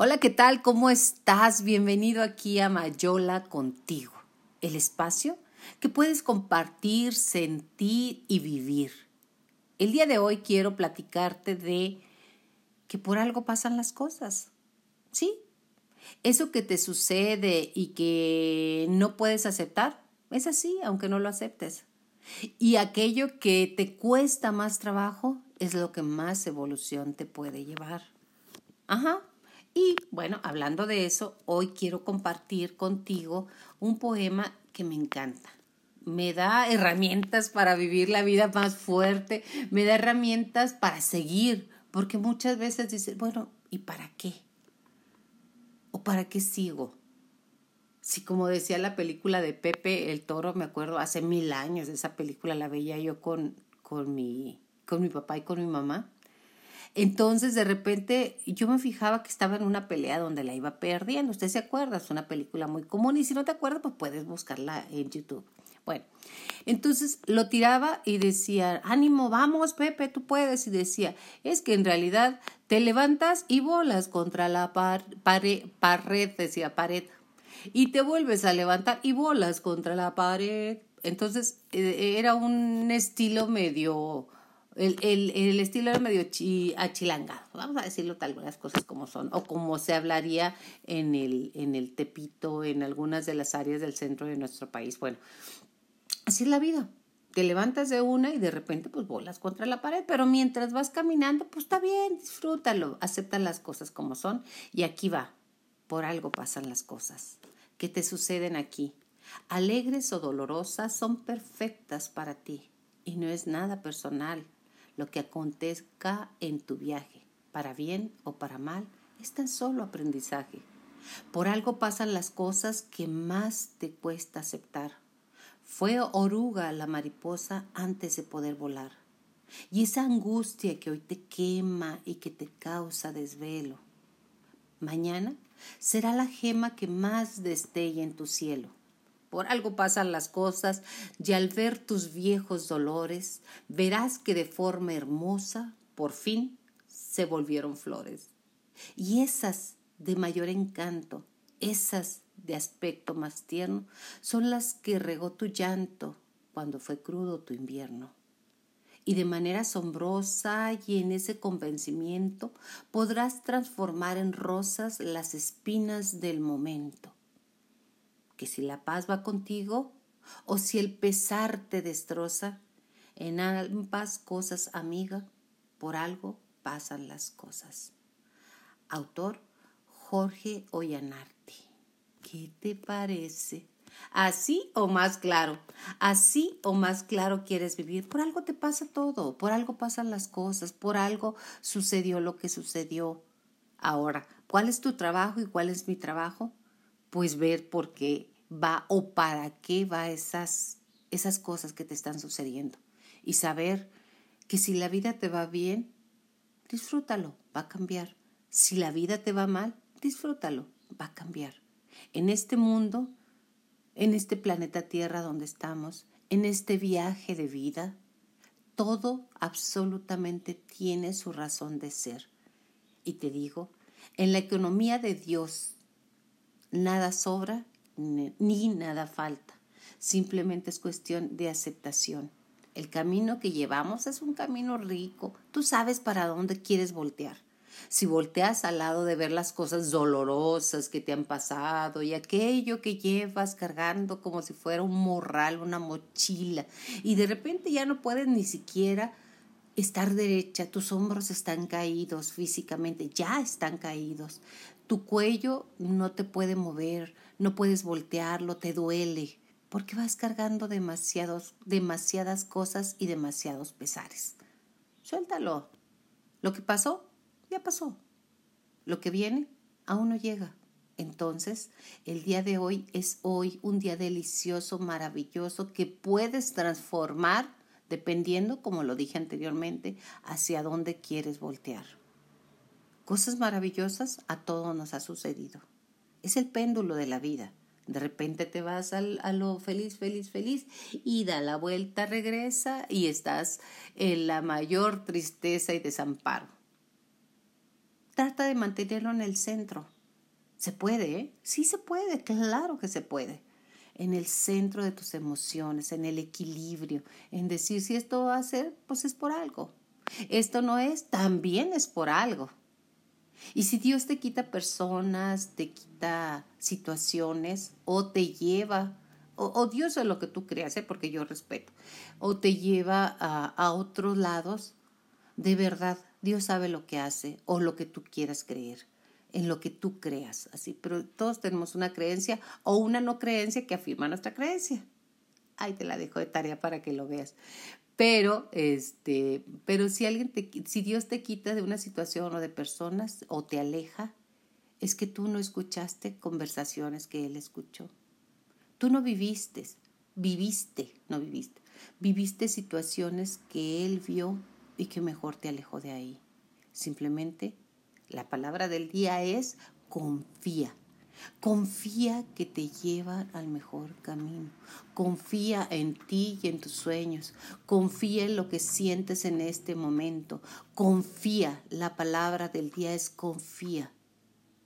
Hola, ¿qué tal? ¿Cómo estás? Bienvenido aquí a Mayola contigo, el espacio que puedes compartir, sentir y vivir. El día de hoy quiero platicarte de que por algo pasan las cosas. ¿Sí? Eso que te sucede y que no puedes aceptar, es así, aunque no lo aceptes. Y aquello que te cuesta más trabajo es lo que más evolución te puede llevar. Ajá, y bueno, hablando de eso, hoy quiero compartir contigo un poema que me encanta. Me da herramientas para vivir la vida más fuerte, me da herramientas para seguir, porque muchas veces dices, bueno, ¿y para qué? ¿O para qué sigo? Si como decía la película de Pepe el Toro, me acuerdo hace mil años, esa película la veía yo con, con, mi, con mi papá y con mi mamá entonces, de repente, yo me fijaba que estaba en una pelea donde la iba perdiendo. Usted se acuerda, es una película muy común y si no te acuerdas, pues puedes buscarla en YouTube. Bueno, entonces lo tiraba y decía, ánimo, vamos, Pepe, tú puedes. Y decía, es que en realidad te levantas y bolas contra la pared, pared, decía pared, y te vuelves a levantar y bolas contra la pared. Entonces eh, era un estilo medio el, el, el, estilo era medio achilangado, vamos a decirlo tal las cosas como son, o como se hablaría en el, en el Tepito, en algunas de las áreas del centro de nuestro país. Bueno, así es la vida. Te levantas de una y de repente pues bolas contra la pared, pero mientras vas caminando, pues está bien, disfrútalo, acepta las cosas como son y aquí va, por algo pasan las cosas. ¿Qué te suceden aquí? Alegres o dolorosas son perfectas para ti y no es nada personal lo que acontezca en tu viaje, para bien o para mal, es tan solo aprendizaje. Por algo pasan las cosas que más te cuesta aceptar. Fue oruga la mariposa antes de poder volar. Y esa angustia que hoy te quema y que te causa desvelo. Mañana será la gema que más destella en tu cielo. Por algo pasan las cosas y al ver tus viejos dolores, verás que de forma hermosa, por fin, se volvieron flores. Y esas de mayor encanto, esas de aspecto más tierno, son las que regó tu llanto cuando fue crudo tu invierno. Y de manera asombrosa y en ese convencimiento podrás transformar en rosas las espinas del momento que si la paz va contigo o si el pesar te destroza, en ambas cosas, amiga, por algo pasan las cosas. Autor Jorge Ollanarte. ¿Qué te parece? Así o más claro, así o más claro quieres vivir. Por algo te pasa todo, por algo pasan las cosas, por algo sucedió lo que sucedió. Ahora, ¿cuál es tu trabajo y cuál es mi trabajo? Pues ver por qué va o para qué va esas, esas cosas que te están sucediendo. Y saber que si la vida te va bien, disfrútalo, va a cambiar. Si la vida te va mal, disfrútalo, va a cambiar. En este mundo, en este planeta Tierra donde estamos, en este viaje de vida, todo absolutamente tiene su razón de ser. Y te digo, en la economía de Dios, nada sobra ni nada falta. Simplemente es cuestión de aceptación. El camino que llevamos es un camino rico. Tú sabes para dónde quieres voltear. Si volteas al lado de ver las cosas dolorosas que te han pasado y aquello que llevas cargando como si fuera un morral, una mochila, y de repente ya no puedes ni siquiera estar derecha, tus hombros están caídos físicamente, ya están caídos, tu cuello no te puede mover, no puedes voltearlo, te duele, porque vas cargando demasiados, demasiadas cosas y demasiados pesares. Suéltalo. Lo que pasó, ya pasó. Lo que viene, aún no llega. Entonces, el día de hoy es hoy un día delicioso, maravilloso, que puedes transformar dependiendo, como lo dije anteriormente, hacia dónde quieres voltear. Cosas maravillosas a todos nos ha sucedido. Es el péndulo de la vida. De repente te vas a lo feliz, feliz, feliz y da la vuelta, regresa y estás en la mayor tristeza y desamparo. trata de mantenerlo en el centro. ¿Se puede? ¿eh? Sí se puede, claro que se puede. En el centro de tus emociones, en el equilibrio, en decir si esto va a ser, pues es por algo. Esto no es, también es por algo. Y si Dios te quita personas, te quita situaciones o te lleva, o, Dios es lo que tú creas, ¿eh? porque yo respeto, o te lleva a, a otros lados, de verdad, Dios sabe lo que hace o lo que tú quieras creer, en lo que tú creas, así. Pero todos tenemos una creencia o una no creencia que afirma nuestra creencia. Ahí te la dejo de tarea para que lo veas. Pero, este, pero si alguien te, si Dios te quita de una situación o de personas o te aleja, es que tú no escuchaste conversaciones que Él escuchó. Tú no viviste, viviste, no viviste, viviste situaciones que Él vio y que mejor te alejó de ahí. Simplemente la palabra del día es confía. Confía que te lleva al mejor camino. Confía en ti y en tus sueños. Confía en lo que sientes en este momento. Confía. La palabra del día es confía.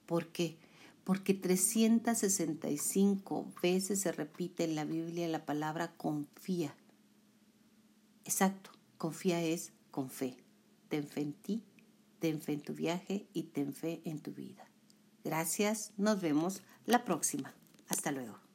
¿Por qué? Porque 365 veces se repite en la Biblia la palabra confía. Exacto. Confía es con fe. Ten fe en ti, ten fe en tu viaje y ten fe en tu vida. Gracias, nos vemos la próxima. Hasta luego.